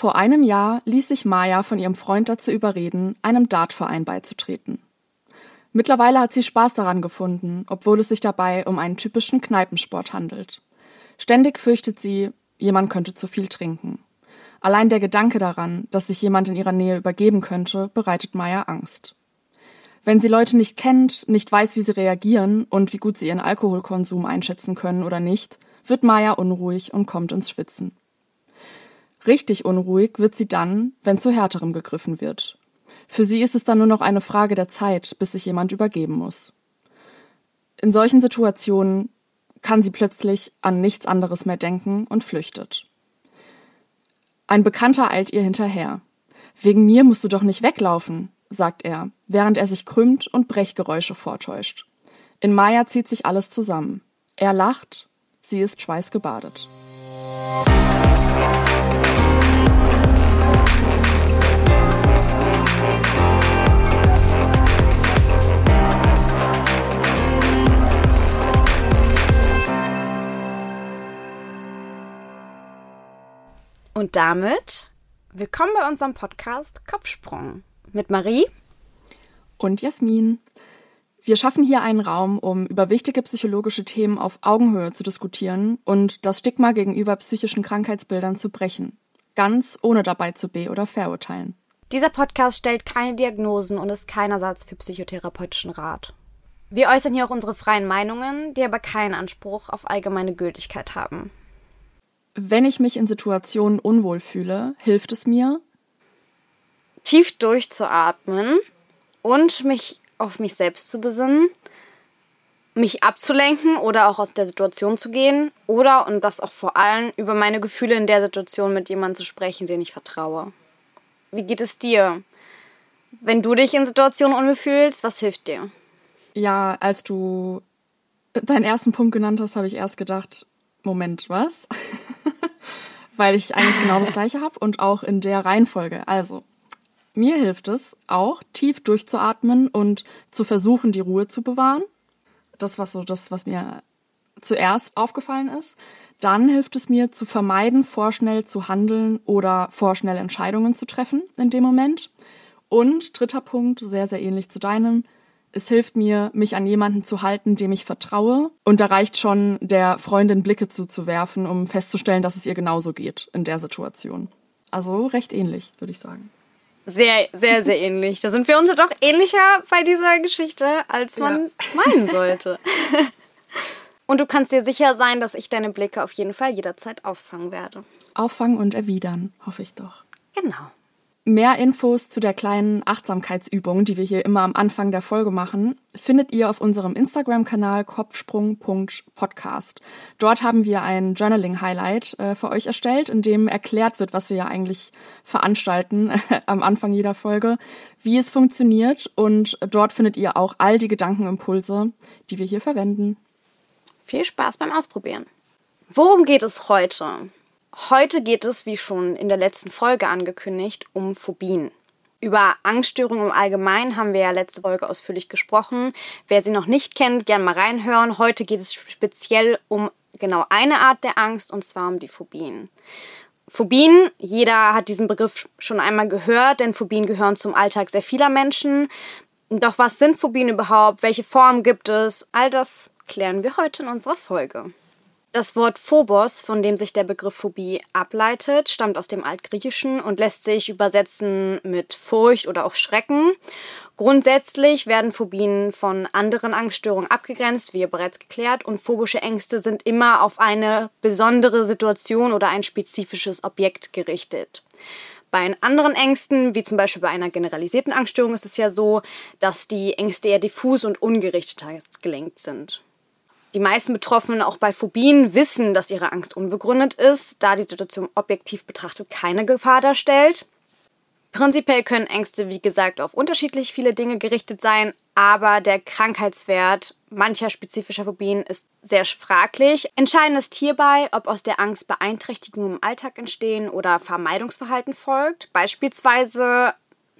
Vor einem Jahr ließ sich Maya von ihrem Freund dazu überreden, einem Dartverein beizutreten. Mittlerweile hat sie Spaß daran gefunden, obwohl es sich dabei um einen typischen Kneipensport handelt. Ständig fürchtet sie, jemand könnte zu viel trinken. Allein der Gedanke daran, dass sich jemand in ihrer Nähe übergeben könnte, bereitet Maya Angst. Wenn sie Leute nicht kennt, nicht weiß, wie sie reagieren und wie gut sie ihren Alkoholkonsum einschätzen können oder nicht, wird Maya unruhig und kommt ins Schwitzen. Richtig unruhig wird sie dann, wenn zu härterem gegriffen wird. Für sie ist es dann nur noch eine Frage der Zeit, bis sich jemand übergeben muss. In solchen Situationen kann sie plötzlich an nichts anderes mehr denken und flüchtet. Ein Bekannter eilt ihr hinterher. Wegen mir musst du doch nicht weglaufen, sagt er, während er sich krümmt und Brechgeräusche vortäuscht. In Maya zieht sich alles zusammen. Er lacht, sie ist schweißgebadet. Und damit willkommen bei unserem Podcast Kopfsprung mit Marie und Jasmin. Wir schaffen hier einen Raum, um über wichtige psychologische Themen auf Augenhöhe zu diskutieren und das Stigma gegenüber psychischen Krankheitsbildern zu brechen, ganz ohne dabei zu be- oder verurteilen. Dieser Podcast stellt keine Diagnosen und ist kein Ersatz für psychotherapeutischen Rat. Wir äußern hier auch unsere freien Meinungen, die aber keinen Anspruch auf allgemeine Gültigkeit haben. Wenn ich mich in Situationen unwohl fühle, hilft es mir, tief durchzuatmen und mich auf mich selbst zu besinnen, mich abzulenken oder auch aus der Situation zu gehen oder, und das auch vor allem, über meine Gefühle in der Situation mit jemandem zu sprechen, den ich vertraue. Wie geht es dir? Wenn du dich in Situationen unwohl fühlst, was hilft dir? Ja, als du deinen ersten Punkt genannt hast, habe ich erst gedacht, Moment, was? Weil ich eigentlich genau das gleiche habe und auch in der Reihenfolge. Also, mir hilft es auch, tief durchzuatmen und zu versuchen, die Ruhe zu bewahren. Das war so das, was mir zuerst aufgefallen ist. Dann hilft es mir zu vermeiden, vorschnell zu handeln oder vorschnell Entscheidungen zu treffen in dem Moment. Und dritter Punkt, sehr, sehr ähnlich zu deinem, es hilft mir, mich an jemanden zu halten, dem ich vertraue. Und da reicht schon, der Freundin Blicke zuzuwerfen, um festzustellen, dass es ihr genauso geht in der Situation. Also recht ähnlich, würde ich sagen. Sehr, sehr, sehr ähnlich. Da sind wir uns doch ähnlicher bei dieser Geschichte, als man ja. meinen sollte. Und du kannst dir sicher sein, dass ich deine Blicke auf jeden Fall jederzeit auffangen werde. Auffangen und erwidern, hoffe ich doch. Genau. Mehr Infos zu der kleinen Achtsamkeitsübung, die wir hier immer am Anfang der Folge machen, findet ihr auf unserem Instagram-Kanal kopfsprung.podcast. Dort haben wir ein Journaling-Highlight äh, für euch erstellt, in dem erklärt wird, was wir ja eigentlich veranstalten am Anfang jeder Folge, wie es funktioniert und dort findet ihr auch all die Gedankenimpulse, die wir hier verwenden. Viel Spaß beim Ausprobieren. Worum geht es heute? Heute geht es, wie schon in der letzten Folge angekündigt, um Phobien. Über Angststörungen im Allgemeinen haben wir ja letzte Folge ausführlich gesprochen. Wer sie noch nicht kennt, gerne mal reinhören. Heute geht es speziell um genau eine Art der Angst und zwar um die Phobien. Phobien, jeder hat diesen Begriff schon einmal gehört, denn Phobien gehören zum Alltag sehr vieler Menschen. Doch was sind Phobien überhaupt? Welche Formen gibt es? All das klären wir heute in unserer Folge. Das Wort Phobos, von dem sich der Begriff Phobie ableitet, stammt aus dem Altgriechischen und lässt sich übersetzen mit Furcht oder auch Schrecken. Grundsätzlich werden Phobien von anderen Angststörungen abgegrenzt, wie bereits geklärt, und phobische Ängste sind immer auf eine besondere Situation oder ein spezifisches Objekt gerichtet. Bei anderen Ängsten, wie zum Beispiel bei einer generalisierten Angststörung, ist es ja so, dass die Ängste eher diffus und ungerichtheitsgelenkt sind. Die meisten Betroffenen auch bei Phobien wissen, dass ihre Angst unbegründet ist, da die Situation objektiv betrachtet keine Gefahr darstellt. Prinzipiell können Ängste, wie gesagt, auf unterschiedlich viele Dinge gerichtet sein, aber der Krankheitswert mancher spezifischer Phobien ist sehr fraglich. Entscheidend ist hierbei, ob aus der Angst Beeinträchtigungen im Alltag entstehen oder Vermeidungsverhalten folgt. Beispielsweise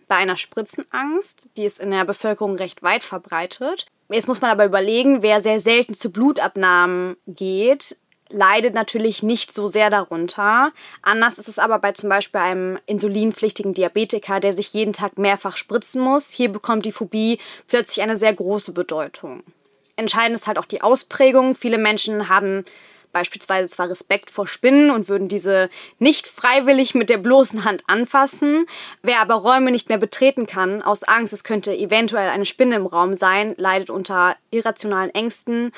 bei einer Spritzenangst, die ist in der Bevölkerung recht weit verbreitet. Jetzt muss man aber überlegen, wer sehr selten zu Blutabnahmen geht, leidet natürlich nicht so sehr darunter. Anders ist es aber bei zum Beispiel einem insulinpflichtigen Diabetiker, der sich jeden Tag mehrfach spritzen muss. Hier bekommt die Phobie plötzlich eine sehr große Bedeutung. Entscheidend ist halt auch die Ausprägung. Viele Menschen haben beispielsweise zwar Respekt vor Spinnen und würden diese nicht freiwillig mit der bloßen Hand anfassen. Wer aber Räume nicht mehr betreten kann, aus Angst, es könnte eventuell eine Spinne im Raum sein, leidet unter irrationalen Ängsten,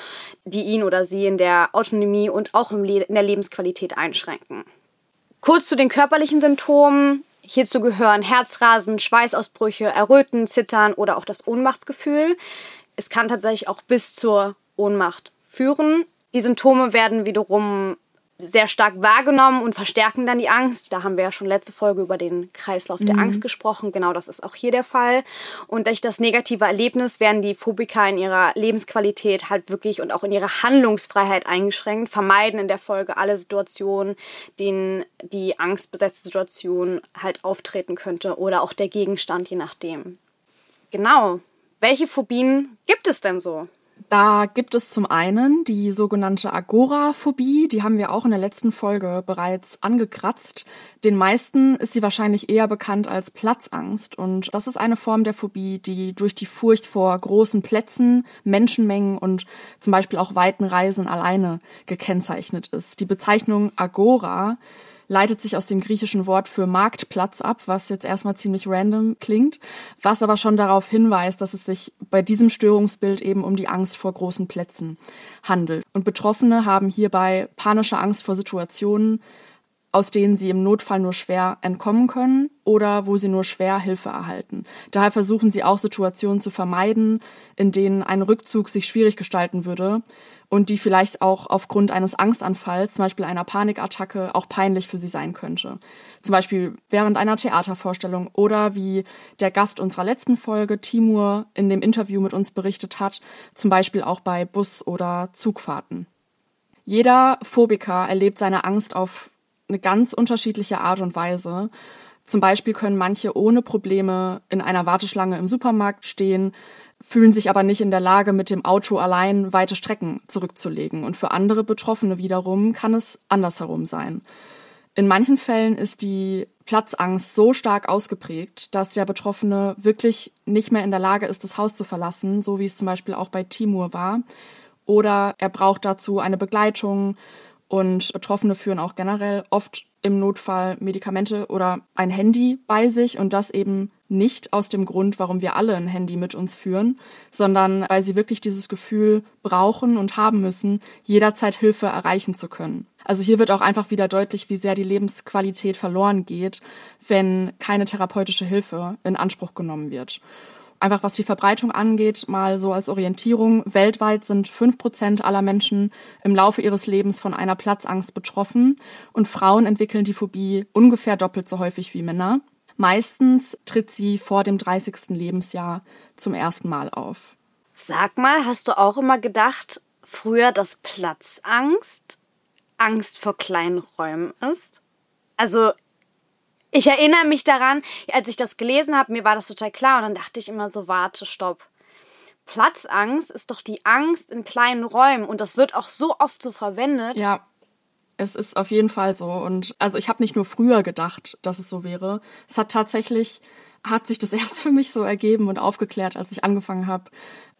die ihn oder sie in der Autonomie und auch in der Lebensqualität einschränken. Kurz zu den körperlichen Symptomen. Hierzu gehören Herzrasen, Schweißausbrüche, Erröten, Zittern oder auch das Ohnmachtsgefühl. Es kann tatsächlich auch bis zur Ohnmacht führen. Die Symptome werden wiederum sehr stark wahrgenommen und verstärken dann die Angst. Da haben wir ja schon letzte Folge über den Kreislauf der mhm. Angst gesprochen. Genau das ist auch hier der Fall. Und durch das negative Erlebnis werden die Phobiker in ihrer Lebensqualität halt wirklich und auch in ihrer Handlungsfreiheit eingeschränkt, vermeiden in der Folge alle Situationen, denen die angstbesetzte Situation halt auftreten könnte oder auch der Gegenstand, je nachdem. Genau. Welche Phobien gibt es denn so? Da gibt es zum einen die sogenannte Agoraphobie, die haben wir auch in der letzten Folge bereits angekratzt. Den meisten ist sie wahrscheinlich eher bekannt als Platzangst und das ist eine Form der Phobie, die durch die Furcht vor großen Plätzen, Menschenmengen und zum Beispiel auch weiten Reisen alleine gekennzeichnet ist. Die Bezeichnung Agora leitet sich aus dem griechischen Wort für Marktplatz ab, was jetzt erstmal ziemlich random klingt, was aber schon darauf hinweist, dass es sich bei diesem Störungsbild eben um die Angst vor großen Plätzen handelt. Und Betroffene haben hierbei panische Angst vor Situationen, aus denen sie im Notfall nur schwer entkommen können oder wo sie nur schwer Hilfe erhalten. Daher versuchen sie auch Situationen zu vermeiden, in denen ein Rückzug sich schwierig gestalten würde und die vielleicht auch aufgrund eines Angstanfalls, zum Beispiel einer Panikattacke, auch peinlich für sie sein könnte. Zum Beispiel während einer Theatervorstellung oder wie der Gast unserer letzten Folge, Timur, in dem Interview mit uns berichtet hat, zum Beispiel auch bei Bus- oder Zugfahrten. Jeder Phobiker erlebt seine Angst auf eine ganz unterschiedliche Art und Weise. Zum Beispiel können manche ohne Probleme in einer Warteschlange im Supermarkt stehen, fühlen sich aber nicht in der Lage, mit dem Auto allein weite Strecken zurückzulegen. Und für andere Betroffene wiederum kann es andersherum sein. In manchen Fällen ist die Platzangst so stark ausgeprägt, dass der Betroffene wirklich nicht mehr in der Lage ist, das Haus zu verlassen, so wie es zum Beispiel auch bei Timur war. Oder er braucht dazu eine Begleitung und Betroffene führen auch generell oft im Notfall Medikamente oder ein Handy bei sich und das eben nicht aus dem Grund, warum wir alle ein Handy mit uns führen, sondern weil sie wirklich dieses Gefühl brauchen und haben müssen, jederzeit Hilfe erreichen zu können. Also hier wird auch einfach wieder deutlich, wie sehr die Lebensqualität verloren geht, wenn keine therapeutische Hilfe in Anspruch genommen wird einfach was die Verbreitung angeht, mal so als Orientierung. Weltweit sind fünf Prozent aller Menschen im Laufe ihres Lebens von einer Platzangst betroffen und Frauen entwickeln die Phobie ungefähr doppelt so häufig wie Männer. Meistens tritt sie vor dem 30. Lebensjahr zum ersten Mal auf. Sag mal, hast du auch immer gedacht, früher, dass Platzangst Angst vor kleinen Räumen ist? Also ich erinnere mich daran, als ich das gelesen habe, mir war das total klar und dann dachte ich immer so, warte, stopp. Platzangst ist doch die Angst in kleinen Räumen und das wird auch so oft so verwendet. Ja, es ist auf jeden Fall so und also ich habe nicht nur früher gedacht, dass es so wäre. Es hat tatsächlich hat sich das erst für mich so ergeben und aufgeklärt, als ich angefangen habe,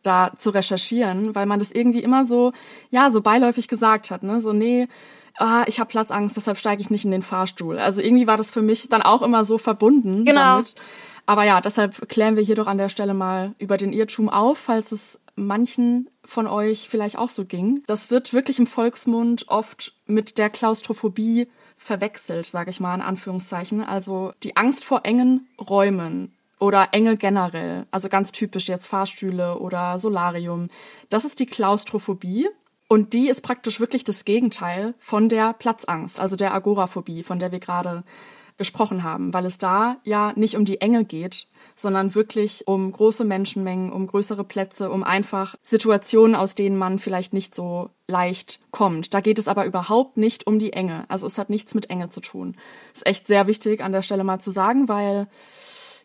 da zu recherchieren, weil man das irgendwie immer so ja, so beiläufig gesagt hat, ne? So nee, ah, ich habe Platzangst, deshalb steige ich nicht in den Fahrstuhl. Also irgendwie war das für mich dann auch immer so verbunden genau. damit. Aber ja, deshalb klären wir hier doch an der Stelle mal über den Irrtum auf, falls es manchen von euch vielleicht auch so ging. Das wird wirklich im Volksmund oft mit der Klaustrophobie verwechselt, sage ich mal in Anführungszeichen. Also die Angst vor engen Räumen oder Enge generell, also ganz typisch jetzt Fahrstühle oder Solarium. Das ist die Klaustrophobie. Und die ist praktisch wirklich das Gegenteil von der Platzangst, also der Agoraphobie, von der wir gerade gesprochen haben, weil es da ja nicht um die Enge geht, sondern wirklich um große Menschenmengen, um größere Plätze, um einfach Situationen, aus denen man vielleicht nicht so leicht kommt. Da geht es aber überhaupt nicht um die Enge. Also es hat nichts mit Enge zu tun. Ist echt sehr wichtig an der Stelle mal zu sagen, weil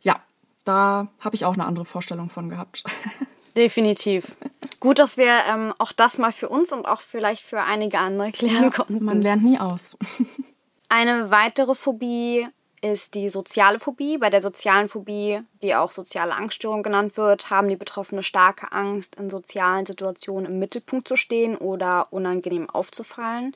ja, da habe ich auch eine andere Vorstellung von gehabt. Definitiv. Gut, dass wir ähm, auch das mal für uns und auch vielleicht für einige andere klären ja, konnten. Man lernt nie aus. Eine weitere Phobie ist die soziale Phobie. Bei der sozialen Phobie, die auch soziale Angststörung genannt wird, haben die Betroffene starke Angst, in sozialen Situationen im Mittelpunkt zu stehen oder unangenehm aufzufallen.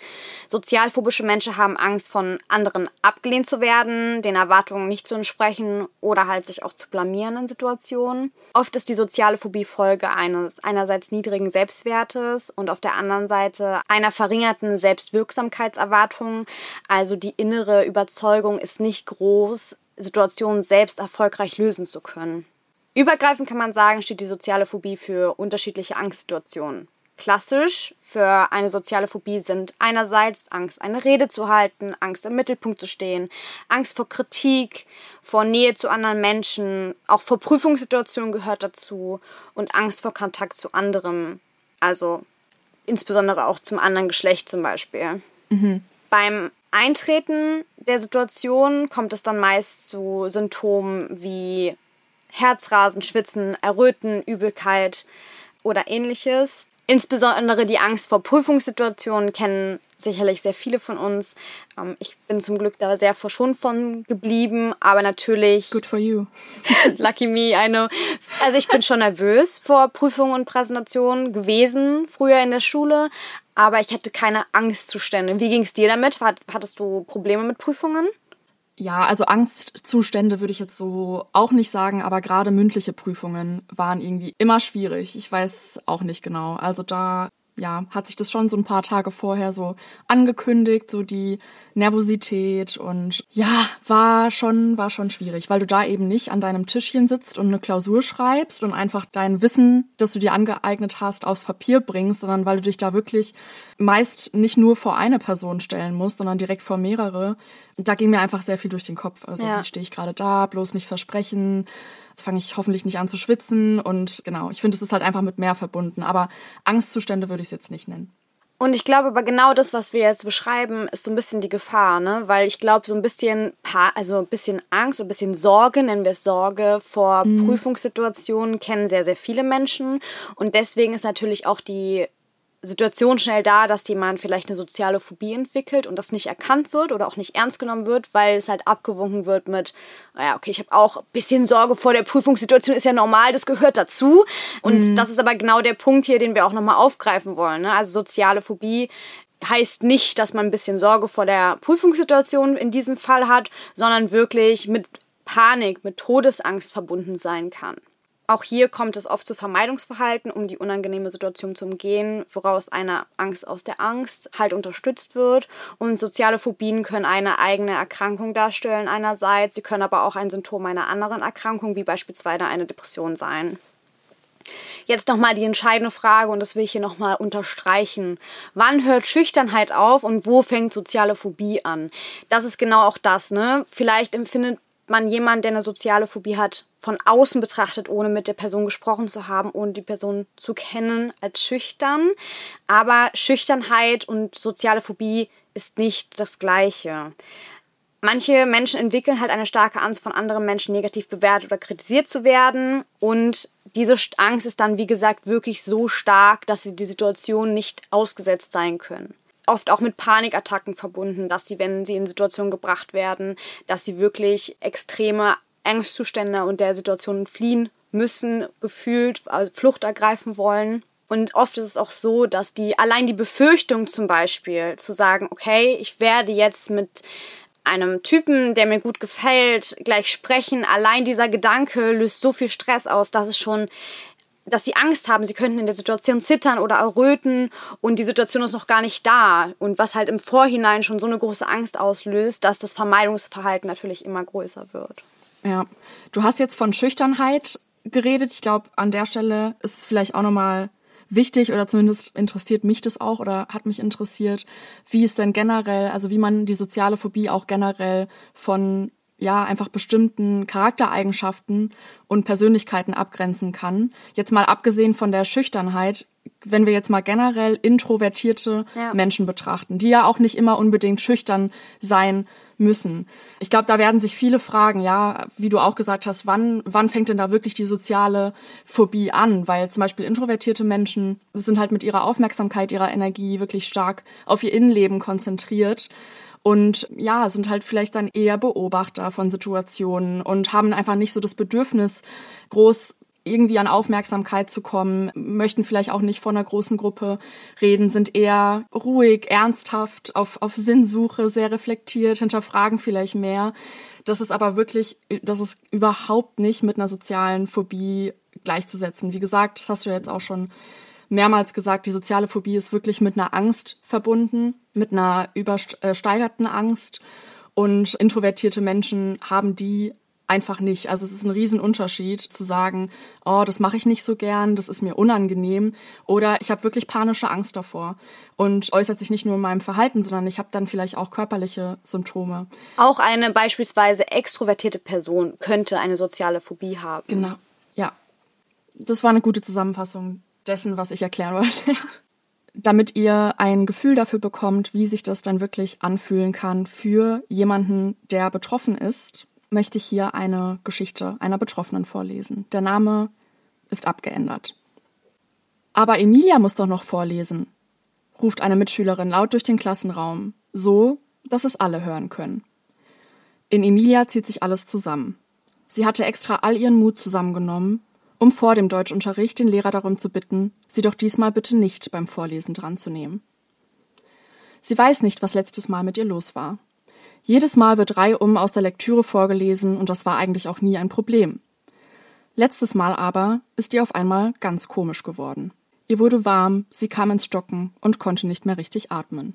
Sozialphobische Menschen haben Angst, von anderen abgelehnt zu werden, den Erwartungen nicht zu entsprechen oder halt sich auch zu blamieren in Situationen. Oft ist die soziale Phobie Folge eines einerseits niedrigen Selbstwertes und auf der anderen Seite einer verringerten Selbstwirksamkeitserwartung. Also die innere Überzeugung ist nicht groß, Situationen selbst erfolgreich lösen zu können. Übergreifend kann man sagen, steht die soziale Phobie für unterschiedliche Angstsituationen. Klassisch für eine soziale Phobie sind einerseits Angst, eine Rede zu halten, Angst im Mittelpunkt zu stehen, Angst vor Kritik, vor Nähe zu anderen Menschen, auch vor Prüfungssituationen gehört dazu und Angst vor Kontakt zu anderem, also insbesondere auch zum anderen Geschlecht zum Beispiel. Mhm. Beim Eintreten der Situation kommt es dann meist zu Symptomen wie Herzrasen, Schwitzen, Erröten, Übelkeit oder ähnliches. Insbesondere die Angst vor Prüfungssituationen kennen sicherlich sehr viele von uns. Ähm, ich bin zum Glück da sehr verschont von geblieben, aber natürlich. Good for you. lucky me, I know. Also ich bin schon nervös vor Prüfungen und Präsentationen gewesen, früher in der Schule, aber ich hatte keine Angstzustände. Wie ging es dir damit? Hattest du Probleme mit Prüfungen? Ja, also Angstzustände würde ich jetzt so auch nicht sagen, aber gerade mündliche Prüfungen waren irgendwie immer schwierig. Ich weiß auch nicht genau. Also da ja, hat sich das schon so ein paar Tage vorher so angekündigt, so die Nervosität und ja, war schon, war schon schwierig, weil du da eben nicht an deinem Tischchen sitzt und eine Klausur schreibst und einfach dein Wissen, das du dir angeeignet hast, aufs Papier bringst, sondern weil du dich da wirklich meist nicht nur vor eine Person stellen musst, sondern direkt vor mehrere. Da ging mir einfach sehr viel durch den Kopf. Also, ja. wie stehe ich gerade da, bloß nicht versprechen, Jetzt fange ich hoffentlich nicht an zu schwitzen und genau, ich finde, es ist halt einfach mit mehr verbunden. Aber Angstzustände würde ich es jetzt nicht nennen. Und ich glaube aber genau das, was wir jetzt beschreiben, ist so ein bisschen die Gefahr, ne? Weil ich glaube, so ein bisschen, also ein bisschen Angst, so ein bisschen Sorge, nennen wir es Sorge, vor mhm. Prüfungssituationen kennen sehr, sehr viele Menschen. Und deswegen ist natürlich auch die Situation schnell da, dass jemand vielleicht eine soziale Phobie entwickelt und das nicht erkannt wird oder auch nicht ernst genommen wird, weil es halt abgewunken wird mit, naja, okay, ich habe auch ein bisschen Sorge vor der Prüfungssituation, ist ja normal, das gehört dazu. Und mhm. das ist aber genau der Punkt hier, den wir auch nochmal aufgreifen wollen. Ne? Also soziale Phobie heißt nicht, dass man ein bisschen Sorge vor der Prüfungssituation in diesem Fall hat, sondern wirklich mit Panik, mit Todesangst verbunden sein kann. Auch hier kommt es oft zu Vermeidungsverhalten, um die unangenehme Situation zu umgehen, woraus eine Angst aus der Angst halt unterstützt wird. Und soziale Phobien können eine eigene Erkrankung darstellen einerseits, sie können aber auch ein Symptom einer anderen Erkrankung, wie beispielsweise eine Depression sein. Jetzt nochmal die entscheidende Frage und das will ich hier nochmal unterstreichen. Wann hört Schüchternheit auf und wo fängt soziale Phobie an? Das ist genau auch das, ne? Vielleicht empfindet man jemanden, der eine soziale Phobie hat, von außen betrachtet, ohne mit der Person gesprochen zu haben, ohne die Person zu kennen, als schüchtern. Aber Schüchternheit und soziale Phobie ist nicht das Gleiche. Manche Menschen entwickeln halt eine starke Angst, von anderen Menschen negativ bewertet oder kritisiert zu werden. Und diese Angst ist dann, wie gesagt, wirklich so stark, dass sie die Situation nicht ausgesetzt sein können oft auch mit Panikattacken verbunden, dass sie, wenn sie in Situationen gebracht werden, dass sie wirklich extreme Angstzustände und der Situation fliehen müssen, gefühlt, also Flucht ergreifen wollen. Und oft ist es auch so, dass die allein die Befürchtung zum Beispiel zu sagen, okay, ich werde jetzt mit einem Typen, der mir gut gefällt, gleich sprechen, allein dieser Gedanke löst so viel Stress aus, dass es schon dass sie Angst haben, sie könnten in der Situation zittern oder erröten und die Situation ist noch gar nicht da. Und was halt im Vorhinein schon so eine große Angst auslöst, dass das Vermeidungsverhalten natürlich immer größer wird. Ja, du hast jetzt von Schüchternheit geredet. Ich glaube, an der Stelle ist es vielleicht auch nochmal wichtig oder zumindest interessiert mich das auch oder hat mich interessiert, wie es denn generell, also wie man die soziale Phobie auch generell von ja, einfach bestimmten Charaktereigenschaften und Persönlichkeiten abgrenzen kann. Jetzt mal abgesehen von der Schüchternheit, wenn wir jetzt mal generell introvertierte ja. Menschen betrachten, die ja auch nicht immer unbedingt schüchtern sein müssen. Ich glaube, da werden sich viele fragen, ja, wie du auch gesagt hast, wann, wann fängt denn da wirklich die soziale Phobie an? Weil zum Beispiel introvertierte Menschen sind halt mit ihrer Aufmerksamkeit, ihrer Energie wirklich stark auf ihr Innenleben konzentriert und ja, sind halt vielleicht dann eher Beobachter von Situationen und haben einfach nicht so das Bedürfnis, groß irgendwie an Aufmerksamkeit zu kommen, möchten vielleicht auch nicht vor einer großen Gruppe reden, sind eher ruhig, ernsthaft, auf, auf Sinnsuche, sehr reflektiert, hinterfragen vielleicht mehr. Das ist aber wirklich, das ist überhaupt nicht mit einer sozialen Phobie gleichzusetzen. Wie gesagt, das hast du ja jetzt auch schon mehrmals gesagt, die soziale Phobie ist wirklich mit einer Angst verbunden, mit einer übersteigerten Angst. Und introvertierte Menschen haben die einfach nicht. Also es ist ein Riesenunterschied zu sagen, oh, das mache ich nicht so gern, das ist mir unangenehm oder ich habe wirklich panische Angst davor und äußert sich nicht nur in meinem Verhalten, sondern ich habe dann vielleicht auch körperliche Symptome. Auch eine beispielsweise extrovertierte Person könnte eine soziale Phobie haben. Genau, ja. Das war eine gute Zusammenfassung dessen, was ich erklären wollte. Damit ihr ein Gefühl dafür bekommt, wie sich das dann wirklich anfühlen kann für jemanden, der betroffen ist, möchte ich hier eine Geschichte einer Betroffenen vorlesen. Der Name ist abgeändert. Aber Emilia muss doch noch vorlesen, ruft eine Mitschülerin laut durch den Klassenraum, so, dass es alle hören können. In Emilia zieht sich alles zusammen. Sie hatte extra all ihren Mut zusammengenommen, um vor dem Deutschunterricht den Lehrer darum zu bitten, sie doch diesmal bitte nicht beim Vorlesen dranzunehmen. Sie weiß nicht, was letztes Mal mit ihr los war. Jedes Mal wird reihum aus der Lektüre vorgelesen und das war eigentlich auch nie ein Problem. Letztes Mal aber ist ihr auf einmal ganz komisch geworden. Ihr wurde warm, sie kam ins Stocken und konnte nicht mehr richtig atmen.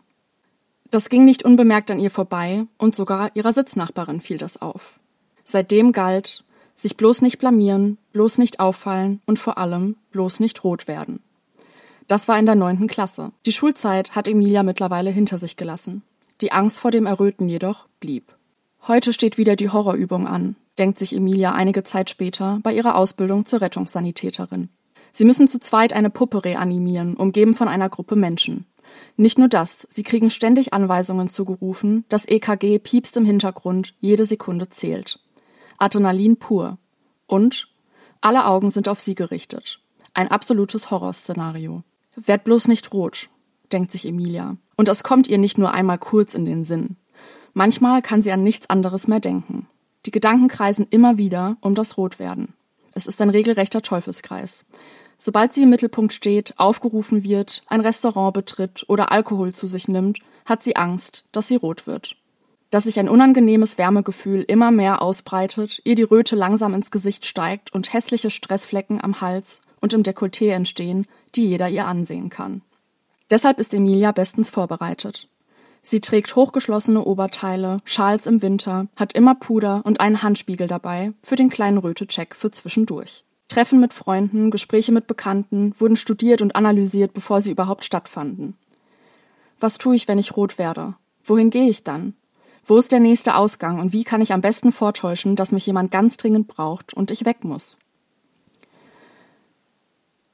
Das ging nicht unbemerkt an ihr vorbei und sogar ihrer Sitznachbarin fiel das auf. Seitdem galt, sich bloß nicht blamieren, bloß nicht auffallen und vor allem bloß nicht rot werden. Das war in der neunten Klasse. Die Schulzeit hat Emilia mittlerweile hinter sich gelassen. Die Angst vor dem Erröten jedoch blieb. Heute steht wieder die Horrorübung an, denkt sich Emilia einige Zeit später bei ihrer Ausbildung zur Rettungssanitäterin. Sie müssen zu zweit eine Puppe reanimieren, umgeben von einer Gruppe Menschen. Nicht nur das, sie kriegen ständig Anweisungen zugerufen, das EKG piepst im Hintergrund, jede Sekunde zählt. Adrenalin pur. Und alle Augen sind auf sie gerichtet. Ein absolutes Horrorszenario. Werd bloß nicht rot, denkt sich Emilia. Und es kommt ihr nicht nur einmal kurz in den Sinn. Manchmal kann sie an nichts anderes mehr denken. Die Gedanken kreisen immer wieder um das Rotwerden. Es ist ein regelrechter Teufelskreis. Sobald sie im Mittelpunkt steht, aufgerufen wird, ein Restaurant betritt oder Alkohol zu sich nimmt, hat sie Angst, dass sie rot wird. Dass sich ein unangenehmes Wärmegefühl immer mehr ausbreitet, ihr die Röte langsam ins Gesicht steigt und hässliche Stressflecken am Hals und im Dekolleté entstehen, die jeder ihr ansehen kann. Deshalb ist Emilia bestens vorbereitet. Sie trägt hochgeschlossene Oberteile, Schals im Winter, hat immer Puder und einen Handspiegel dabei für den kleinen Röte-Check für zwischendurch. Treffen mit Freunden, Gespräche mit Bekannten wurden studiert und analysiert, bevor sie überhaupt stattfanden. Was tue ich, wenn ich rot werde? Wohin gehe ich dann? Wo ist der nächste Ausgang und wie kann ich am besten vortäuschen, dass mich jemand ganz dringend braucht und ich weg muss?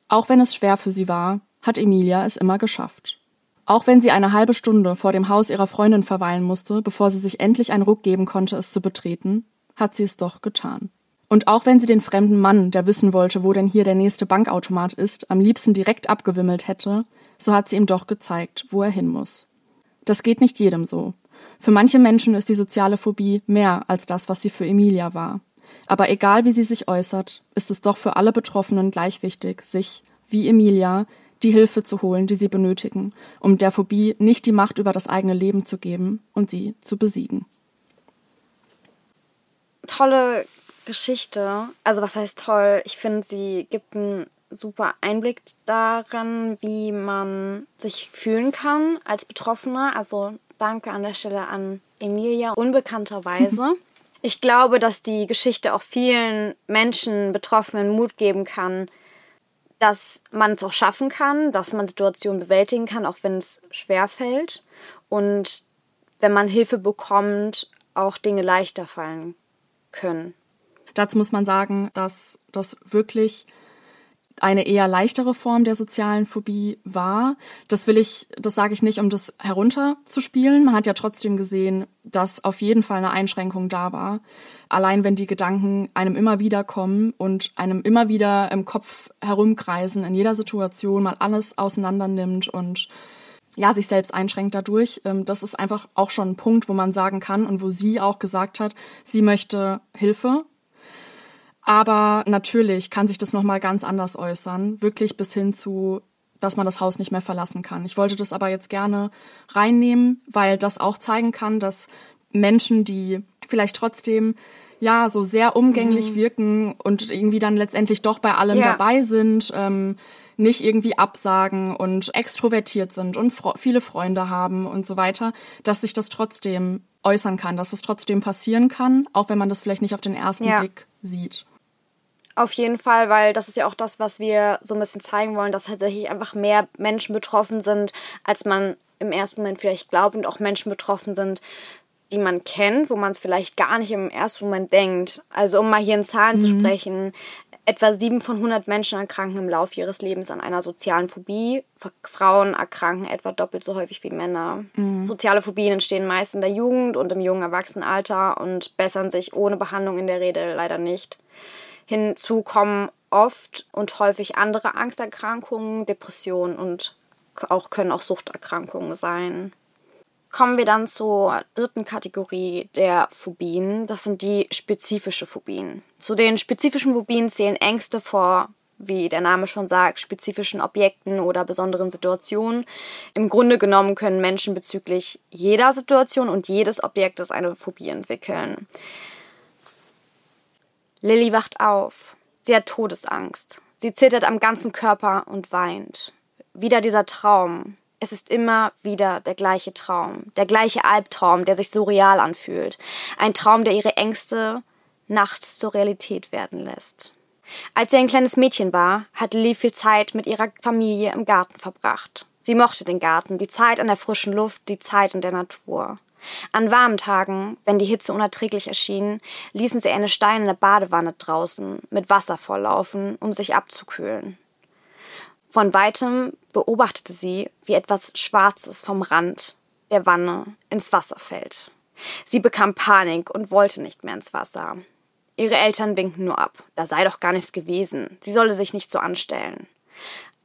Auch wenn es schwer für sie war, hat Emilia es immer geschafft. Auch wenn sie eine halbe Stunde vor dem Haus ihrer Freundin verweilen musste, bevor sie sich endlich einen Ruck geben konnte, es zu betreten, hat sie es doch getan. Und auch wenn sie den fremden Mann, der wissen wollte, wo denn hier der nächste Bankautomat ist, am liebsten direkt abgewimmelt hätte, so hat sie ihm doch gezeigt, wo er hin muss. Das geht nicht jedem so. Für manche Menschen ist die soziale Phobie mehr als das, was sie für Emilia war. Aber egal wie sie sich äußert, ist es doch für alle Betroffenen gleich wichtig, sich, wie Emilia, die Hilfe zu holen, die sie benötigen, um der Phobie nicht die Macht über das eigene Leben zu geben und sie zu besiegen. Tolle Geschichte. Also was heißt toll? Ich finde, sie gibt einen super Einblick daran, wie man sich fühlen kann als Betroffener. Also danke an der Stelle an Emilia, unbekannterweise. ich glaube, dass die Geschichte auch vielen Menschen, Betroffenen Mut geben kann, dass man es auch schaffen kann, dass man Situationen bewältigen kann, auch wenn es schwer fällt. Und wenn man Hilfe bekommt, auch Dinge leichter fallen können. Dazu muss man sagen, dass das wirklich eine eher leichtere Form der sozialen Phobie war. Das will ich, das sage ich nicht, um das herunterzuspielen. Man hat ja trotzdem gesehen, dass auf jeden Fall eine Einschränkung da war. Allein wenn die Gedanken einem immer wieder kommen und einem immer wieder im Kopf herumkreisen, in jeder Situation mal alles auseinander nimmt und ja, sich selbst einschränkt dadurch. Ähm, das ist einfach auch schon ein Punkt, wo man sagen kann und wo sie auch gesagt hat, sie möchte Hilfe aber natürlich kann sich das nochmal ganz anders äußern, wirklich bis hin zu, dass man das Haus nicht mehr verlassen kann. Ich wollte das aber jetzt gerne reinnehmen, weil das auch zeigen kann, dass Menschen, die vielleicht trotzdem ja so sehr umgänglich mhm. wirken und irgendwie dann letztendlich doch bei allem ja. dabei sind, ähm, nicht irgendwie absagen und extrovertiert sind und fro viele Freunde haben und so weiter, dass sich das trotzdem äußern kann, dass es trotzdem passieren kann, auch wenn man das vielleicht nicht auf den ersten ja. Blick sieht. Auf jeden Fall, weil das ist ja auch das, was wir so ein bisschen zeigen wollen, dass tatsächlich einfach mehr Menschen betroffen sind, als man im ersten Moment vielleicht glaubt und auch Menschen betroffen sind, die man kennt, wo man es vielleicht gar nicht im ersten Moment denkt. Also um mal hier in Zahlen mhm. zu sprechen, etwa sieben von 100 Menschen erkranken im Laufe ihres Lebens an einer sozialen Phobie. Frauen erkranken etwa doppelt so häufig wie Männer. Mhm. Soziale Phobien entstehen meist in der Jugend und im jungen Erwachsenenalter und bessern sich ohne Behandlung in der Regel leider nicht. Hinzu kommen oft und häufig andere Angsterkrankungen, Depressionen und auch können auch Suchterkrankungen sein. Kommen wir dann zur dritten Kategorie der Phobien. Das sind die spezifische Phobien. Zu den spezifischen Phobien zählen Ängste vor, wie der Name schon sagt, spezifischen Objekten oder besonderen Situationen. Im Grunde genommen können Menschen bezüglich jeder Situation und jedes Objektes eine Phobie entwickeln. Lilly wacht auf. Sie hat Todesangst. Sie zittert am ganzen Körper und weint. Wieder dieser Traum. Es ist immer wieder der gleiche Traum, der gleiche Albtraum, der sich so real anfühlt. Ein Traum, der ihre Ängste nachts zur Realität werden lässt. Als sie ein kleines Mädchen war, hat Lilly viel Zeit mit ihrer Familie im Garten verbracht. Sie mochte den Garten, die Zeit an der frischen Luft, die Zeit in der Natur. An warmen Tagen, wenn die Hitze unerträglich erschien, ließen sie eine steinerne Badewanne draußen mit Wasser volllaufen, um sich abzukühlen. Von weitem beobachtete sie, wie etwas Schwarzes vom Rand der Wanne ins Wasser fällt. Sie bekam Panik und wollte nicht mehr ins Wasser. Ihre Eltern winkten nur ab, da sei doch gar nichts gewesen, sie solle sich nicht so anstellen.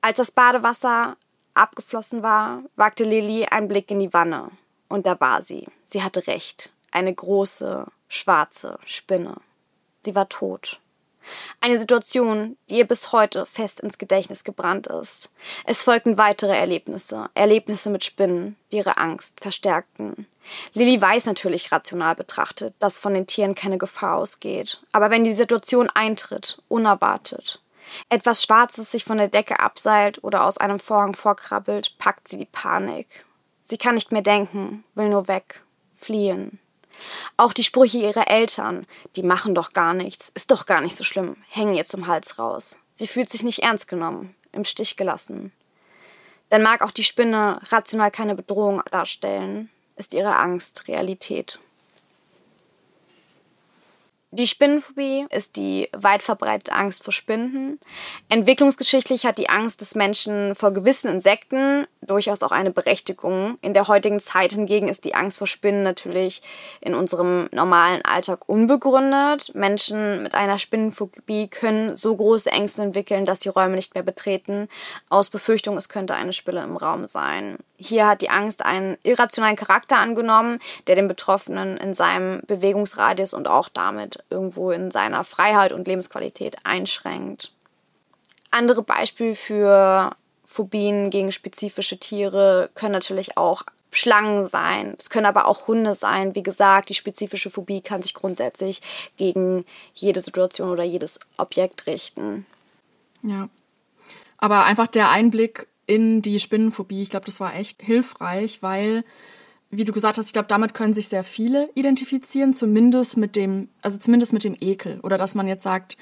Als das Badewasser abgeflossen war, wagte Lilly einen Blick in die Wanne. Und da war sie. Sie hatte recht. Eine große, schwarze Spinne. Sie war tot. Eine Situation, die ihr bis heute fest ins Gedächtnis gebrannt ist. Es folgten weitere Erlebnisse, Erlebnisse mit Spinnen, die ihre Angst verstärkten. Lilly weiß natürlich rational betrachtet, dass von den Tieren keine Gefahr ausgeht. Aber wenn die Situation eintritt, unerwartet, etwas Schwarzes sich von der Decke abseilt oder aus einem Vorhang vorkrabbelt, packt sie die Panik Sie kann nicht mehr denken, will nur weg, fliehen. Auch die Sprüche ihrer Eltern, die machen doch gar nichts, ist doch gar nicht so schlimm, hängen ihr zum Hals raus. Sie fühlt sich nicht ernst genommen, im Stich gelassen. Dann mag auch die Spinne rational keine Bedrohung darstellen, ist ihre Angst Realität. Die Spinnenphobie ist die weit verbreitete Angst vor Spinnen. Entwicklungsgeschichtlich hat die Angst des Menschen vor gewissen Insekten durchaus auch eine Berechtigung. In der heutigen Zeit hingegen ist die Angst vor Spinnen natürlich in unserem normalen Alltag unbegründet. Menschen mit einer Spinnenphobie können so große Ängste entwickeln, dass sie Räume nicht mehr betreten, aus Befürchtung, es könnte eine Spinne im Raum sein. Hier hat die Angst einen irrationalen Charakter angenommen, der den Betroffenen in seinem Bewegungsradius und auch damit irgendwo in seiner Freiheit und Lebensqualität einschränkt. Andere Beispiele für Phobien gegen spezifische Tiere können natürlich auch Schlangen sein. Es können aber auch Hunde sein. Wie gesagt, die spezifische Phobie kann sich grundsätzlich gegen jede Situation oder jedes Objekt richten. Ja. Aber einfach der Einblick in die Spinnenphobie, ich glaube, das war echt hilfreich, weil wie du gesagt hast, ich glaube, damit können sich sehr viele identifizieren, zumindest mit dem, also zumindest mit dem Ekel. Oder dass man jetzt sagt,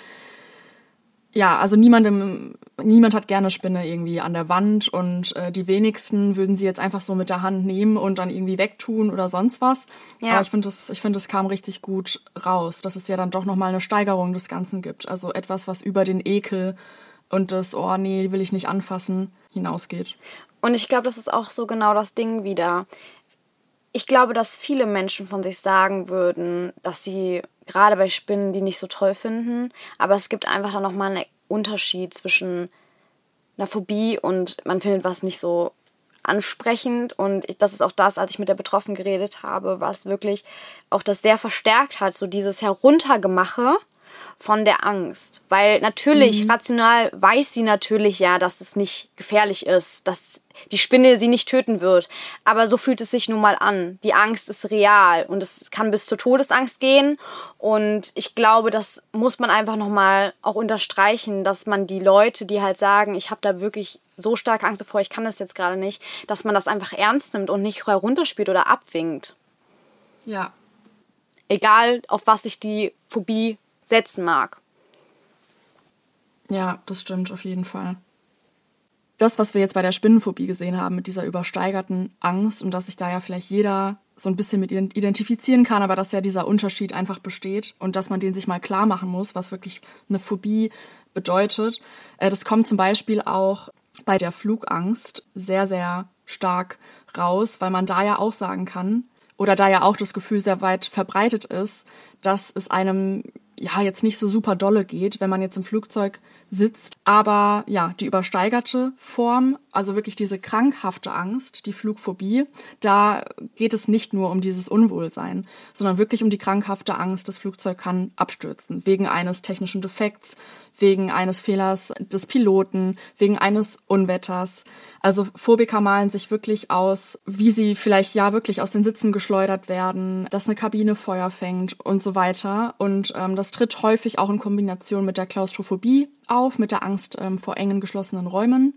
ja, also niemandem, niemand hat gerne Spinne irgendwie an der Wand und äh, die wenigsten würden sie jetzt einfach so mit der Hand nehmen und dann irgendwie wegtun oder sonst was. Ja. Aber ich finde, das, ich finde, es kam richtig gut raus, dass es ja dann doch nochmal eine Steigerung des Ganzen gibt. Also etwas, was über den Ekel und das, oh nee, will ich nicht anfassen, hinausgeht. Und ich glaube, das ist auch so genau das Ding wieder. Ich glaube, dass viele Menschen von sich sagen würden, dass sie gerade bei Spinnen die nicht so toll finden. Aber es gibt einfach dann nochmal einen Unterschied zwischen einer Phobie und man findet was nicht so ansprechend. Und das ist auch das, als ich mit der Betroffenen geredet habe, was wirklich auch das sehr verstärkt hat, so dieses Heruntergemache von der Angst. Weil natürlich, mhm. rational weiß sie natürlich ja, dass es nicht gefährlich ist, dass die Spinne sie nicht töten wird. Aber so fühlt es sich nun mal an. Die Angst ist real und es kann bis zur Todesangst gehen. Und ich glaube, das muss man einfach nochmal auch unterstreichen, dass man die Leute, die halt sagen, ich habe da wirklich so starke Angst davor, ich kann das jetzt gerade nicht, dass man das einfach ernst nimmt und nicht herunterspielt oder abwinkt. Ja. Egal, auf was sich die Phobie setzen mag. Ja, das stimmt auf jeden Fall. Das, was wir jetzt bei der Spinnenphobie gesehen haben, mit dieser übersteigerten Angst und dass sich da ja vielleicht jeder so ein bisschen mit identifizieren kann, aber dass ja dieser Unterschied einfach besteht und dass man den sich mal klar machen muss, was wirklich eine Phobie bedeutet. Äh, das kommt zum Beispiel auch bei der Flugangst sehr, sehr stark raus, weil man da ja auch sagen kann, oder da ja auch das Gefühl sehr weit verbreitet ist, dass es einem ja jetzt nicht so super dolle geht, wenn man jetzt im Flugzeug sitzt. Aber ja, die übersteigerte Form, also wirklich diese krankhafte Angst, die Flugphobie, da geht es nicht nur um dieses Unwohlsein, sondern wirklich um die krankhafte Angst, das Flugzeug kann abstürzen, wegen eines technischen Defekts, wegen eines Fehlers des Piloten, wegen eines Unwetters. Also Phobiker malen sich wirklich aus, wie sie vielleicht ja wirklich aus den Sitzen geschleudert werden, dass eine Kabine Feuer fängt und so weiter. Und ähm, das tritt häufig auch in Kombination mit der Klaustrophobie auf, mit der Angst ähm, vor engen geschlossenen Räumen.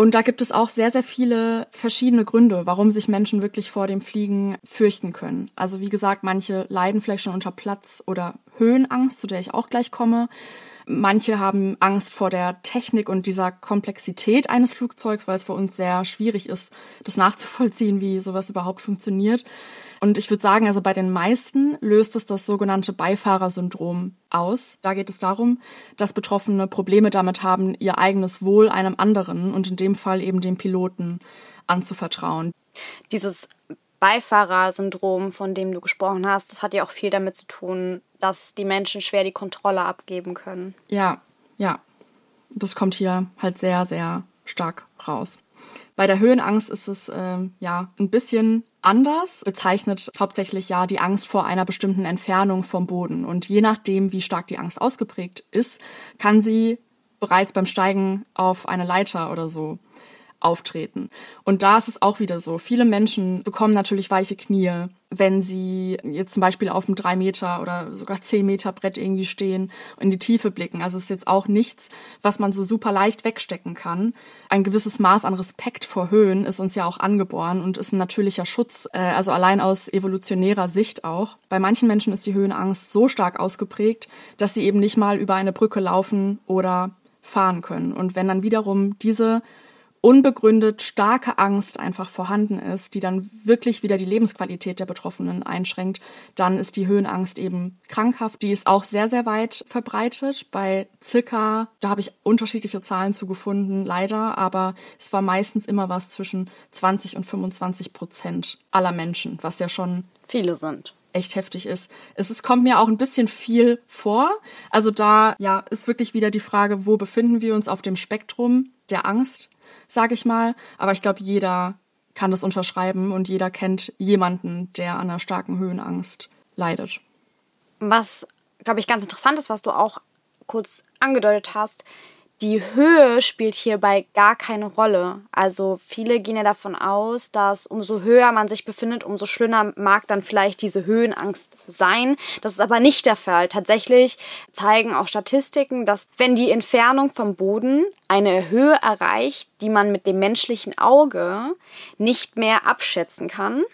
Und da gibt es auch sehr, sehr viele verschiedene Gründe, warum sich Menschen wirklich vor dem Fliegen fürchten können. Also wie gesagt, manche leiden vielleicht schon unter Platz- oder Höhenangst, zu der ich auch gleich komme. Manche haben Angst vor der Technik und dieser Komplexität eines Flugzeugs, weil es für uns sehr schwierig ist, das nachzuvollziehen, wie sowas überhaupt funktioniert. Und ich würde sagen, also bei den meisten löst es das sogenannte Beifahrersyndrom aus. Da geht es darum, dass Betroffene Probleme damit haben, ihr eigenes Wohl einem anderen und in dem Fall eben dem Piloten anzuvertrauen. Dieses Beifahrersyndrom, von dem du gesprochen hast, das hat ja auch viel damit zu tun, dass die Menschen schwer die Kontrolle abgeben können. Ja, ja. Das kommt hier halt sehr, sehr stark raus. Bei der Höhenangst ist es äh, ja ein bisschen anders, bezeichnet hauptsächlich ja die Angst vor einer bestimmten Entfernung vom Boden. Und je nachdem, wie stark die Angst ausgeprägt ist, kann sie bereits beim Steigen auf eine Leiter oder so auftreten. Und da ist es auch wieder so. Viele Menschen bekommen natürlich weiche Knie, wenn sie jetzt zum Beispiel auf einem drei Meter oder sogar zehn Meter Brett irgendwie stehen und in die Tiefe blicken. Also es ist jetzt auch nichts, was man so super leicht wegstecken kann. Ein gewisses Maß an Respekt vor Höhen ist uns ja auch angeboren und ist ein natürlicher Schutz, äh, also allein aus evolutionärer Sicht auch. Bei manchen Menschen ist die Höhenangst so stark ausgeprägt, dass sie eben nicht mal über eine Brücke laufen oder fahren können. Und wenn dann wiederum diese unbegründet starke Angst einfach vorhanden ist, die dann wirklich wieder die Lebensqualität der Betroffenen einschränkt, dann ist die Höhenangst eben krankhaft. Die ist auch sehr, sehr weit verbreitet. Bei circa, da habe ich unterschiedliche Zahlen zugefunden, leider, aber es war meistens immer was zwischen 20 und 25 Prozent aller Menschen, was ja schon viele sind echt heftig ist. Es ist, kommt mir auch ein bisschen viel vor. Also da ja ist wirklich wieder die Frage, wo befinden wir uns auf dem Spektrum der Angst? Sage ich mal. Aber ich glaube, jeder kann das unterschreiben und jeder kennt jemanden, der an einer starken Höhenangst leidet. Was, glaube ich, ganz interessant ist, was du auch kurz angedeutet hast, die Höhe spielt hierbei gar keine Rolle. Also viele gehen ja davon aus, dass umso höher man sich befindet, umso schlimmer mag dann vielleicht diese Höhenangst sein. Das ist aber nicht der Fall. Tatsächlich zeigen auch Statistiken, dass wenn die Entfernung vom Boden eine Höhe erreicht, die man mit dem menschlichen Auge nicht mehr abschätzen kann,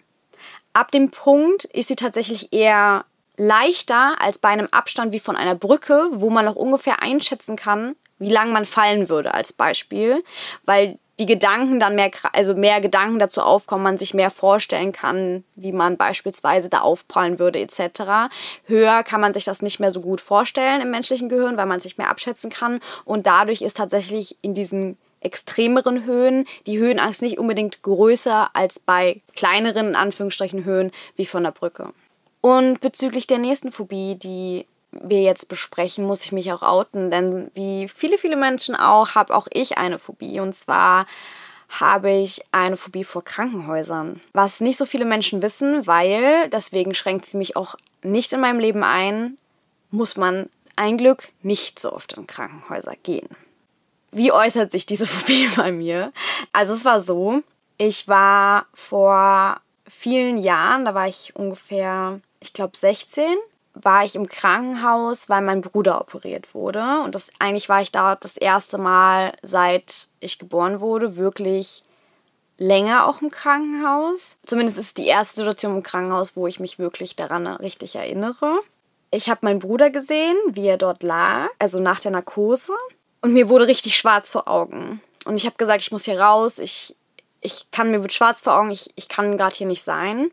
ab dem Punkt ist sie tatsächlich eher leichter als bei einem Abstand wie von einer Brücke, wo man noch ungefähr einschätzen kann, wie lang man fallen würde als Beispiel, weil die Gedanken dann mehr, also mehr Gedanken dazu aufkommen, man sich mehr vorstellen kann, wie man beispielsweise da aufprallen würde etc. Höher kann man sich das nicht mehr so gut vorstellen im menschlichen Gehirn, weil man sich mehr abschätzen kann und dadurch ist tatsächlich in diesen extremeren Höhen die Höhenangst nicht unbedingt größer als bei kleineren, in Anführungsstrichen, Höhen wie von der Brücke. Und bezüglich der nächsten Phobie, die wir jetzt besprechen, muss ich mich auch outen, denn wie viele, viele Menschen auch, habe auch ich eine Phobie. Und zwar habe ich eine Phobie vor Krankenhäusern. Was nicht so viele Menschen wissen, weil, deswegen schränkt sie mich auch nicht in meinem Leben ein, muss man ein Glück nicht so oft in Krankenhäuser gehen. Wie äußert sich diese Phobie bei mir? Also es war so, ich war vor vielen Jahren, da war ich ungefähr, ich glaube 16, war ich im Krankenhaus, weil mein Bruder operiert wurde. Und das eigentlich war ich da das erste Mal, seit ich geboren wurde, wirklich länger auch im Krankenhaus. Zumindest ist es die erste Situation im Krankenhaus, wo ich mich wirklich daran richtig erinnere. Ich habe meinen Bruder gesehen, wie er dort lag, also nach der Narkose. Und mir wurde richtig schwarz vor Augen. Und ich habe gesagt, ich muss hier raus, ich, ich kann, mir wird schwarz vor Augen, ich, ich kann gerade hier nicht sein.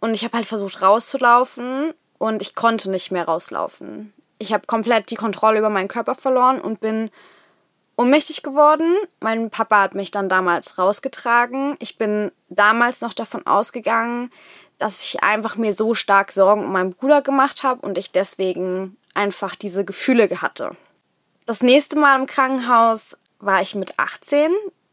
Und ich habe halt versucht rauszulaufen und ich konnte nicht mehr rauslaufen. Ich habe komplett die Kontrolle über meinen Körper verloren und bin ohnmächtig geworden. Mein Papa hat mich dann damals rausgetragen. Ich bin damals noch davon ausgegangen, dass ich einfach mir so stark Sorgen um meinen Bruder gemacht habe und ich deswegen einfach diese Gefühle hatte. Das nächste Mal im Krankenhaus war ich mit 18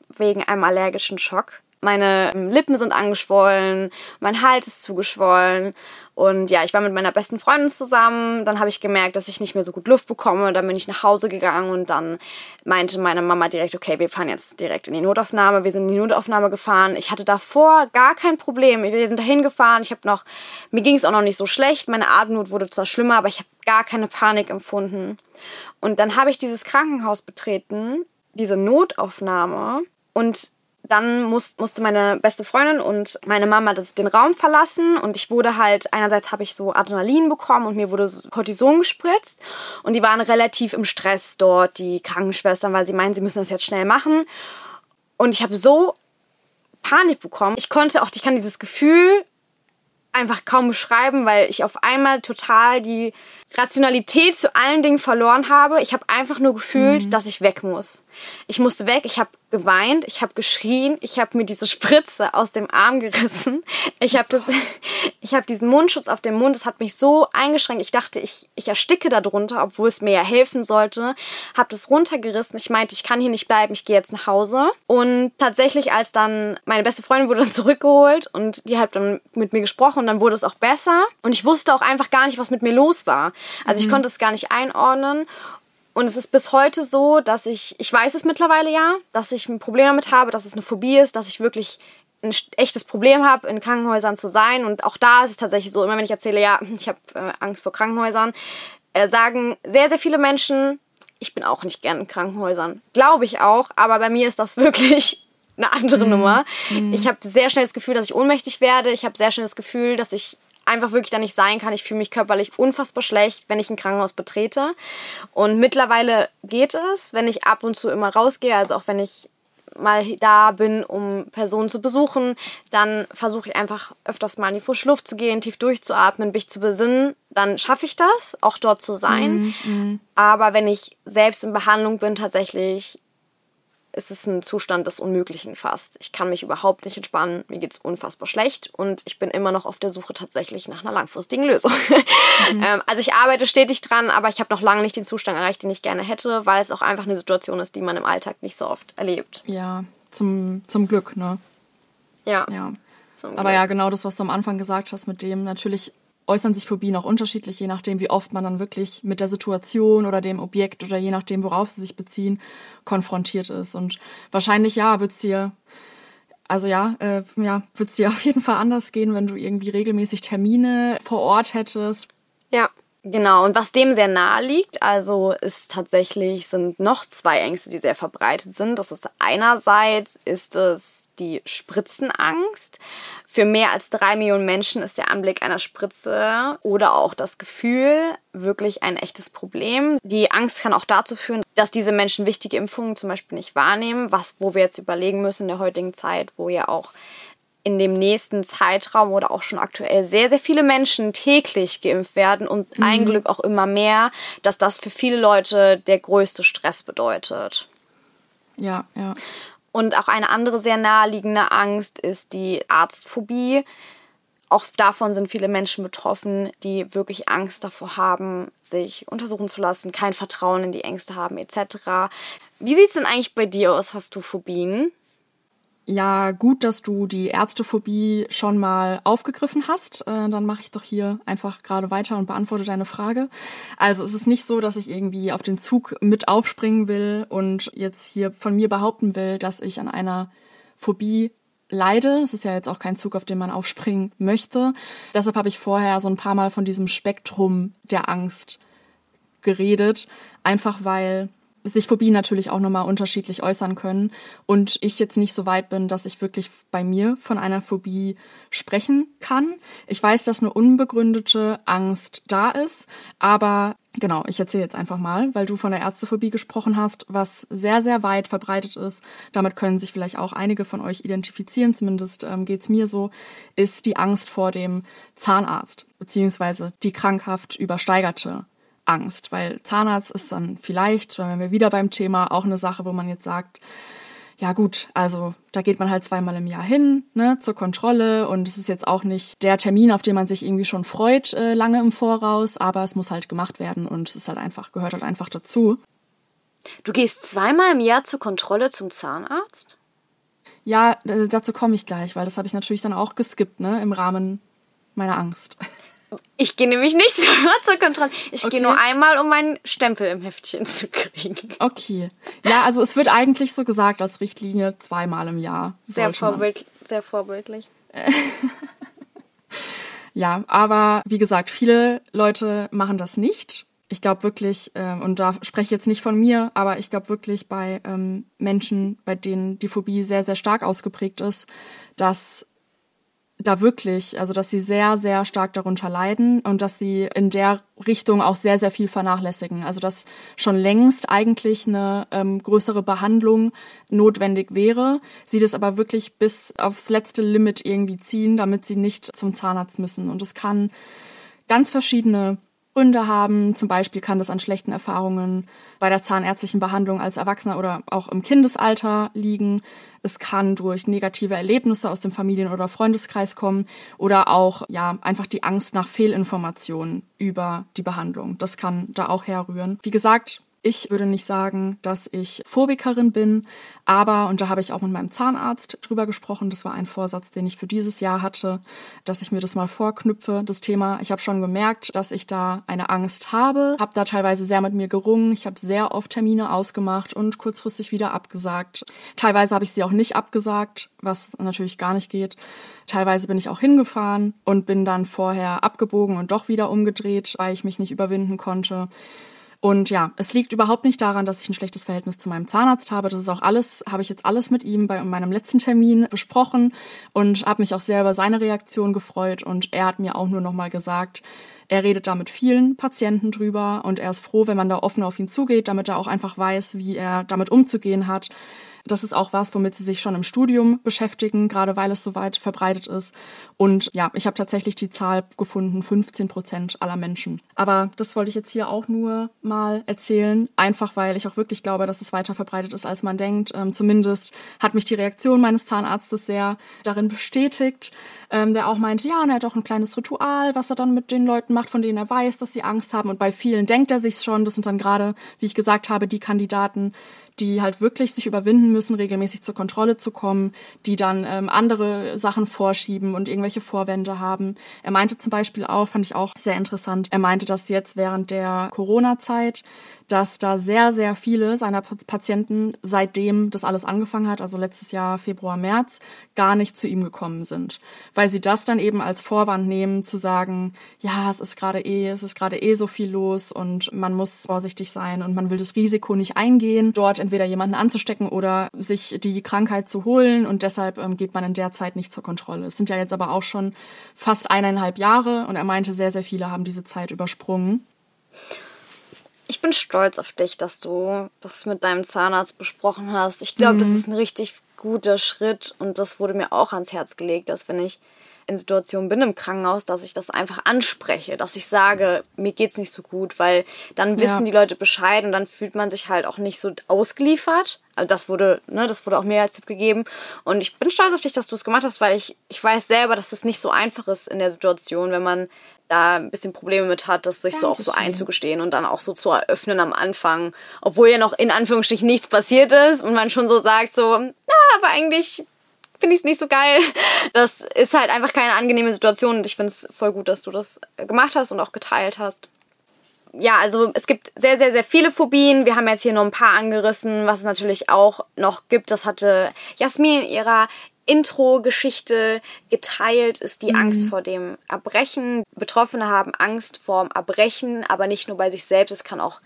wegen einem allergischen Schock. Meine Lippen sind angeschwollen, mein Hals ist zugeschwollen und ja, ich war mit meiner besten Freundin zusammen. Dann habe ich gemerkt, dass ich nicht mehr so gut Luft bekomme. Dann bin ich nach Hause gegangen und dann meinte meine Mama direkt, okay, wir fahren jetzt direkt in die Notaufnahme. Wir sind in die Notaufnahme gefahren. Ich hatte davor gar kein Problem. Wir sind dahin gefahren. Ich habe noch, mir ging es auch noch nicht so schlecht. Meine Atemnot wurde zwar schlimmer, aber ich habe gar keine Panik empfunden. Und dann habe ich dieses Krankenhaus betreten, diese Notaufnahme und dann muss, musste meine beste Freundin und meine Mama das, den Raum verlassen und ich wurde halt, einerseits habe ich so Adrenalin bekommen und mir wurde so Cortison gespritzt und die waren relativ im Stress dort, die Krankenschwestern, weil sie meinen, sie müssen das jetzt schnell machen. Und ich habe so Panik bekommen. Ich konnte auch, ich kann dieses Gefühl einfach kaum beschreiben, weil ich auf einmal total die Rationalität zu allen Dingen verloren habe. Ich habe einfach nur gefühlt, mhm. dass ich weg muss. Ich musste weg, ich habe geweint, ich habe geschrien, ich habe mir diese Spritze aus dem Arm gerissen. Ich habe das ich habe diesen Mundschutz auf dem Mund, es hat mich so eingeschränkt. Ich dachte, ich ich ersticke darunter, obwohl es mir ja helfen sollte. Habe das runtergerissen. Ich meinte, ich kann hier nicht bleiben, ich gehe jetzt nach Hause. Und tatsächlich als dann meine beste Freundin wurde dann zurückgeholt und die hat dann mit mir gesprochen und dann wurde es auch besser und ich wusste auch einfach gar nicht, was mit mir los war. Also mhm. ich konnte es gar nicht einordnen und es ist bis heute so, dass ich, ich weiß es mittlerweile ja, dass ich ein Problem damit habe, dass es eine Phobie ist, dass ich wirklich ein echtes Problem habe, in Krankenhäusern zu sein. Und auch da ist es tatsächlich so, immer wenn ich erzähle, ja, ich habe äh, Angst vor Krankenhäusern, äh, sagen sehr, sehr viele Menschen, ich bin auch nicht gern in Krankenhäusern. Glaube ich auch, aber bei mir ist das wirklich eine andere mm. Nummer. Mm. Ich habe sehr schnell das Gefühl, dass ich ohnmächtig werde. Ich habe sehr schnell das Gefühl, dass ich einfach wirklich da nicht sein kann. Ich fühle mich körperlich unfassbar schlecht, wenn ich ein Krankenhaus betrete. Und mittlerweile geht es, wenn ich ab und zu immer rausgehe, also auch wenn ich mal da bin, um Personen zu besuchen, dann versuche ich einfach öfters mal in die frische Luft zu gehen, tief durchzuatmen, mich zu besinnen. Dann schaffe ich das, auch dort zu sein. Mm, mm. Aber wenn ich selbst in Behandlung bin, tatsächlich es ist ein Zustand des Unmöglichen fast. Ich kann mich überhaupt nicht entspannen, mir geht es unfassbar schlecht und ich bin immer noch auf der Suche tatsächlich nach einer langfristigen Lösung. Mhm. ähm, also ich arbeite stetig dran, aber ich habe noch lange nicht den Zustand erreicht, den ich gerne hätte, weil es auch einfach eine Situation ist, die man im Alltag nicht so oft erlebt. Ja, zum, zum Glück, ne? Ja. Ja. Aber ja, genau das, was du am Anfang gesagt hast, mit dem natürlich äußern sich Phobien auch unterschiedlich, je nachdem, wie oft man dann wirklich mit der Situation oder dem Objekt oder je nachdem, worauf sie sich beziehen, konfrontiert ist. Und wahrscheinlich, ja, wird es dir, also ja, äh, ja, wird dir auf jeden Fall anders gehen, wenn du irgendwie regelmäßig Termine vor Ort hättest. Ja. Genau, und was dem sehr nahe liegt, also ist tatsächlich, sind noch zwei Ängste, die sehr verbreitet sind. Das ist einerseits ist es die Spritzenangst. Für mehr als drei Millionen Menschen ist der Anblick einer Spritze oder auch das Gefühl wirklich ein echtes Problem. Die Angst kann auch dazu führen, dass diese Menschen wichtige Impfungen zum Beispiel nicht wahrnehmen, was, wo wir jetzt überlegen müssen in der heutigen Zeit, wo ja auch in dem nächsten Zeitraum oder auch schon aktuell sehr, sehr viele Menschen täglich geimpft werden und mhm. ein Glück auch immer mehr, dass das für viele Leute der größte Stress bedeutet. Ja, ja. Und auch eine andere sehr naheliegende Angst ist die Arztphobie. Auch davon sind viele Menschen betroffen, die wirklich Angst davor haben, sich untersuchen zu lassen, kein Vertrauen in die Ängste haben etc. Wie sieht es denn eigentlich bei dir aus? Hast du Phobien? Ja, gut, dass du die Ärztephobie schon mal aufgegriffen hast. Äh, dann mache ich doch hier einfach gerade weiter und beantworte deine Frage. Also es ist nicht so, dass ich irgendwie auf den Zug mit aufspringen will und jetzt hier von mir behaupten will, dass ich an einer Phobie leide. Es ist ja jetzt auch kein Zug, auf den man aufspringen möchte. Deshalb habe ich vorher so ein paar Mal von diesem Spektrum der Angst geredet, einfach weil sich Phobien natürlich auch nochmal unterschiedlich äußern können und ich jetzt nicht so weit bin, dass ich wirklich bei mir von einer Phobie sprechen kann. Ich weiß, dass eine unbegründete Angst da ist, aber genau, ich erzähle jetzt einfach mal, weil du von der Ärztephobie gesprochen hast, was sehr, sehr weit verbreitet ist. Damit können sich vielleicht auch einige von euch identifizieren, zumindest ähm, geht's mir so, ist die Angst vor dem Zahnarzt, beziehungsweise die krankhaft übersteigerte Angst, weil Zahnarzt ist dann vielleicht, wenn wir wieder beim Thema, auch eine Sache, wo man jetzt sagt, ja gut, also da geht man halt zweimal im Jahr hin, ne, zur Kontrolle und es ist jetzt auch nicht der Termin, auf den man sich irgendwie schon freut, äh, lange im Voraus, aber es muss halt gemacht werden und es ist halt einfach, gehört halt einfach dazu. Du gehst zweimal im Jahr zur Kontrolle zum Zahnarzt? Ja, äh, dazu komme ich gleich, weil das habe ich natürlich dann auch geskippt, ne, im Rahmen meiner Angst. Ich gehe nämlich nicht zur Kontrolle. Ich okay. gehe nur einmal, um meinen Stempel im Heftchen zu kriegen. Okay. Ja, also es wird eigentlich so gesagt als Richtlinie zweimal im Jahr. Sehr, vorbild, sehr vorbildlich. ja, aber wie gesagt, viele Leute machen das nicht. Ich glaube wirklich, äh, und da spreche ich jetzt nicht von mir, aber ich glaube wirklich bei ähm, Menschen, bei denen die Phobie sehr, sehr stark ausgeprägt ist, dass da wirklich, also dass sie sehr, sehr stark darunter leiden und dass sie in der Richtung auch sehr, sehr viel vernachlässigen. Also dass schon längst eigentlich eine ähm, größere Behandlung notwendig wäre, sie das aber wirklich bis aufs letzte Limit irgendwie ziehen, damit sie nicht zum Zahnarzt müssen. Und es kann ganz verschiedene Gründe haben. Zum Beispiel kann das an schlechten Erfahrungen bei der zahnärztlichen Behandlung als Erwachsener oder auch im Kindesalter liegen. Es kann durch negative Erlebnisse aus dem Familien- oder Freundeskreis kommen oder auch ja einfach die Angst nach Fehlinformationen über die Behandlung. Das kann da auch herrühren. Wie gesagt, ich würde nicht sagen, dass ich Phobikerin bin, aber, und da habe ich auch mit meinem Zahnarzt drüber gesprochen, das war ein Vorsatz, den ich für dieses Jahr hatte, dass ich mir das mal vorknüpfe, das Thema. Ich habe schon gemerkt, dass ich da eine Angst habe, habe da teilweise sehr mit mir gerungen, ich habe sehr oft Termine ausgemacht und kurzfristig wieder abgesagt. Teilweise habe ich sie auch nicht abgesagt, was natürlich gar nicht geht. Teilweise bin ich auch hingefahren und bin dann vorher abgebogen und doch wieder umgedreht, weil ich mich nicht überwinden konnte. Und ja, es liegt überhaupt nicht daran, dass ich ein schlechtes Verhältnis zu meinem Zahnarzt habe. Das ist auch alles, habe ich jetzt alles mit ihm bei meinem letzten Termin besprochen und habe mich auch sehr über seine Reaktion gefreut. Und er hat mir auch nur nochmal gesagt, er redet da mit vielen Patienten drüber und er ist froh, wenn man da offen auf ihn zugeht, damit er auch einfach weiß, wie er damit umzugehen hat. Das ist auch was, womit sie sich schon im Studium beschäftigen, gerade weil es so weit verbreitet ist. Und ja, ich habe tatsächlich die Zahl gefunden, 15 Prozent aller Menschen. Aber das wollte ich jetzt hier auch nur mal erzählen, einfach weil ich auch wirklich glaube, dass es weiter verbreitet ist, als man denkt. Ähm, zumindest hat mich die Reaktion meines Zahnarztes sehr darin bestätigt, ähm, der auch meinte, ja, und er hat auch ein kleines Ritual, was er dann mit den Leuten macht, von denen er weiß, dass sie Angst haben. Und bei vielen denkt er sich schon. Das sind dann gerade, wie ich gesagt habe, die Kandidaten, die halt wirklich sich überwinden müssen, regelmäßig zur Kontrolle zu kommen, die dann ähm, andere Sachen vorschieben und irgendwelche Vorwände haben. Er meinte zum Beispiel auch, fand ich auch sehr interessant, er meinte, dass jetzt während der Corona-Zeit dass da sehr, sehr viele seiner Patienten, seitdem das alles angefangen hat, also letztes Jahr Februar, März, gar nicht zu ihm gekommen sind. Weil sie das dann eben als Vorwand nehmen, zu sagen, ja, es ist gerade eh, es ist gerade eh so viel los und man muss vorsichtig sein und man will das Risiko nicht eingehen, dort entweder jemanden anzustecken oder sich die Krankheit zu holen und deshalb ähm, geht man in der Zeit nicht zur Kontrolle. Es sind ja jetzt aber auch schon fast eineinhalb Jahre und er meinte, sehr, sehr viele haben diese Zeit übersprungen ich bin stolz auf dich, dass du das mit deinem Zahnarzt besprochen hast. Ich glaube, mhm. das ist ein richtig guter Schritt und das wurde mir auch ans Herz gelegt, dass wenn ich in Situationen bin im Krankenhaus, dass ich das einfach anspreche, dass ich sage, mir geht's nicht so gut, weil dann wissen ja. die Leute Bescheid und dann fühlt man sich halt auch nicht so ausgeliefert. Also das wurde, ne, das wurde auch mir als Tipp gegeben. Und ich bin stolz auf dich, dass du es gemacht hast, weil ich, ich weiß selber, dass es nicht so einfach ist in der Situation, wenn man da ein bisschen Probleme mit hat, das sich Dankeschön. so auch so einzugestehen und dann auch so zu eröffnen am Anfang, obwohl ja noch in Anführungsstrichen nichts passiert ist und man schon so sagt so, ja, aber eigentlich finde ich es nicht so geil. Das ist halt einfach keine angenehme Situation und ich finde es voll gut, dass du das gemacht hast und auch geteilt hast. Ja, also es gibt sehr, sehr, sehr viele Phobien. Wir haben jetzt hier nur ein paar angerissen, was es natürlich auch noch gibt. Das hatte Jasmin in ihrer Intro-Geschichte geteilt ist die mhm. Angst vor dem Erbrechen. Betroffene haben Angst vor dem Erbrechen, aber nicht nur bei sich selbst, es kann auch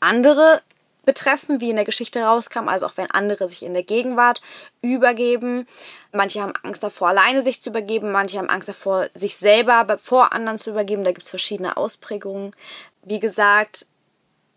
andere betreffen, wie in der Geschichte rauskam, also auch wenn andere sich in der Gegenwart übergeben. Manche haben Angst davor, alleine sich zu übergeben, manche haben Angst davor, sich selber vor anderen zu übergeben. Da gibt es verschiedene Ausprägungen. Wie gesagt,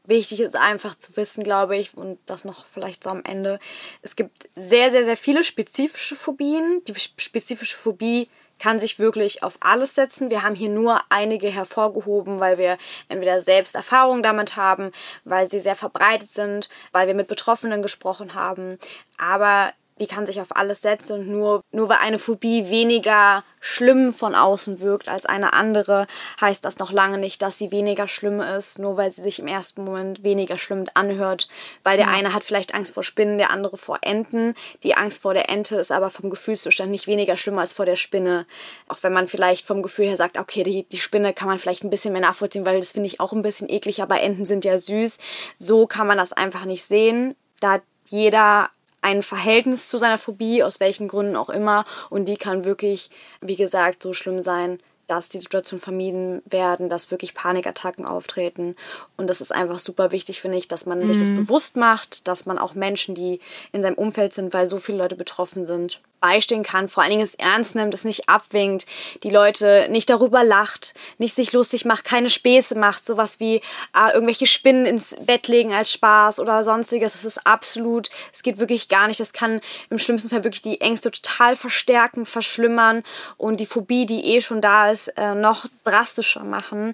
wichtig ist einfach zu wissen, glaube ich, und das noch vielleicht so am Ende. Es gibt sehr, sehr, sehr viele spezifische Phobien. Die spezifische Phobie kann sich wirklich auf alles setzen. Wir haben hier nur einige hervorgehoben, weil wir entweder selbst Erfahrungen damit haben, weil sie sehr verbreitet sind, weil wir mit Betroffenen gesprochen haben. Aber die kann sich auf alles setzen und nur, nur weil eine Phobie weniger schlimm von außen wirkt als eine andere, heißt das noch lange nicht, dass sie weniger schlimm ist, nur weil sie sich im ersten Moment weniger schlimm anhört, weil der eine hat vielleicht Angst vor Spinnen, der andere vor Enten. Die Angst vor der Ente ist aber vom Gefühlszustand nicht weniger schlimm als vor der Spinne. Auch wenn man vielleicht vom Gefühl her sagt, okay, die, die Spinne kann man vielleicht ein bisschen mehr nachvollziehen, weil das finde ich auch ein bisschen eklig, aber Enten sind ja süß. So kann man das einfach nicht sehen. Da jeder ein Verhältnis zu seiner Phobie, aus welchen Gründen auch immer. Und die kann wirklich, wie gesagt, so schlimm sein, dass die Situation vermieden werden, dass wirklich Panikattacken auftreten. Und das ist einfach super wichtig, finde ich, dass man mhm. sich das mhm. bewusst macht, dass man auch Menschen, die in seinem Umfeld sind, weil so viele Leute betroffen sind, beistehen kann, vor allen Dingen es ernst nimmt, es nicht abwinkt, die Leute nicht darüber lacht, nicht sich lustig macht, keine Späße macht, sowas wie äh, irgendwelche Spinnen ins Bett legen als Spaß oder sonstiges. Es ist absolut, es geht wirklich gar nicht. Das kann im schlimmsten Fall wirklich die Ängste total verstärken, verschlimmern und die Phobie, die eh schon da ist, äh, noch drastischer machen.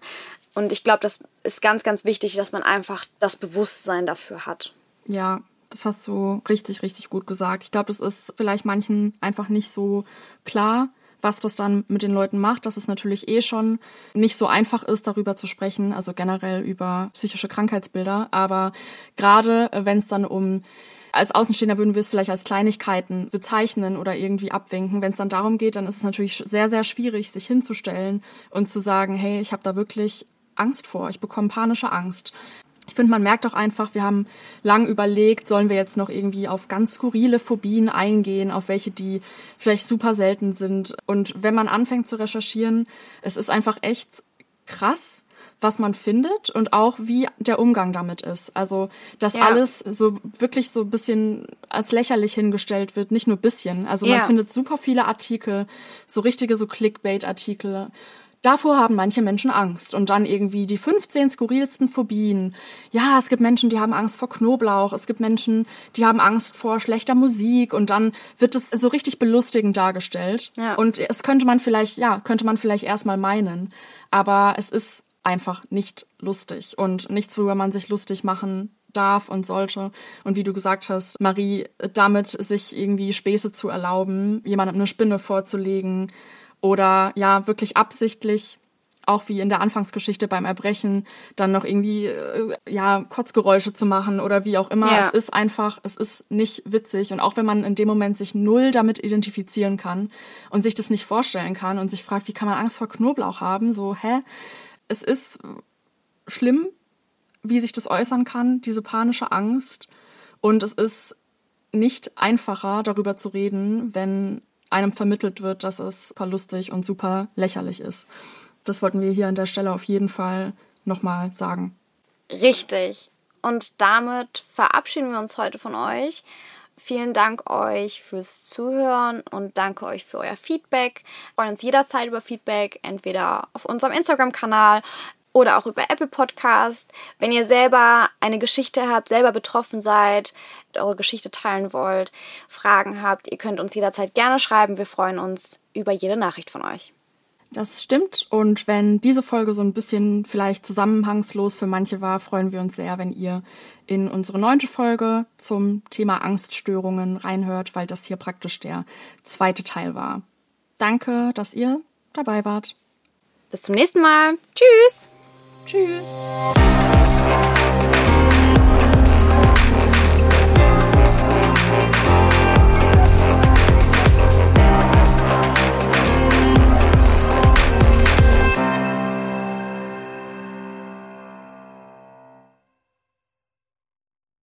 Und ich glaube, das ist ganz, ganz wichtig, dass man einfach das Bewusstsein dafür hat. Ja, das hast du richtig, richtig gut gesagt. Ich glaube, das ist vielleicht manchen einfach nicht so klar, was das dann mit den Leuten macht, dass es natürlich eh schon nicht so einfach ist, darüber zu sprechen, also generell über psychische Krankheitsbilder. Aber gerade äh, wenn es dann um als Außenstehender würden wir es vielleicht als Kleinigkeiten bezeichnen oder irgendwie abwinken. Wenn es dann darum geht, dann ist es natürlich sehr, sehr schwierig, sich hinzustellen und zu sagen, hey, ich habe da wirklich Angst vor, ich bekomme panische Angst. Ich finde, man merkt auch einfach, wir haben lang überlegt, sollen wir jetzt noch irgendwie auf ganz skurrile Phobien eingehen, auf welche, die vielleicht super selten sind. Und wenn man anfängt zu recherchieren, es ist einfach echt krass, was man findet und auch wie der Umgang damit ist. Also, dass ja. alles so wirklich so ein bisschen als lächerlich hingestellt wird, nicht nur bisschen. Also man ja. findet super viele Artikel, so richtige so Clickbait-Artikel Davor haben manche Menschen Angst und dann irgendwie die 15 skurrilsten Phobien. Ja, es gibt Menschen, die haben Angst vor Knoblauch, es gibt Menschen, die haben Angst vor schlechter Musik und dann wird es so richtig belustigend dargestellt. Ja. Und es könnte man vielleicht, ja, könnte man vielleicht erstmal meinen, aber es ist einfach nicht lustig und nichts, worüber man sich lustig machen darf und sollte. Und wie du gesagt hast, Marie, damit sich irgendwie Späße zu erlauben, jemandem eine Spinne vorzulegen, oder ja wirklich absichtlich auch wie in der Anfangsgeschichte beim Erbrechen, dann noch irgendwie, äh, ja, Kotzgeräusche zu machen oder wie auch immer. Ja. Es ist einfach, es ist nicht witzig. Und auch wenn man in dem Moment sich null damit identifizieren kann und sich das nicht vorstellen kann und sich fragt, wie kann man Angst vor Knoblauch haben, so, hä? Es ist schlimm, wie sich das äußern kann, diese panische Angst. Und es ist nicht einfacher, darüber zu reden, wenn einem vermittelt wird, dass es super lustig und super lächerlich ist. Das wollten wir hier an der Stelle auf jeden Fall nochmal sagen. Richtig. Und damit verabschieden wir uns heute von euch. Vielen Dank euch fürs Zuhören und danke euch für euer Feedback. Wir freuen uns jederzeit über Feedback, entweder auf unserem Instagram-Kanal oder auch über Apple Podcast. Wenn ihr selber eine Geschichte habt, selber betroffen seid, eure Geschichte teilen wollt, Fragen habt, ihr könnt uns jederzeit gerne schreiben. Wir freuen uns über jede Nachricht von euch. Das stimmt. Und wenn diese Folge so ein bisschen vielleicht zusammenhangslos für manche war, freuen wir uns sehr, wenn ihr in unsere neunte Folge zum Thema Angststörungen reinhört, weil das hier praktisch der zweite Teil war. Danke, dass ihr dabei wart. Bis zum nächsten Mal. Tschüss. Tschüss.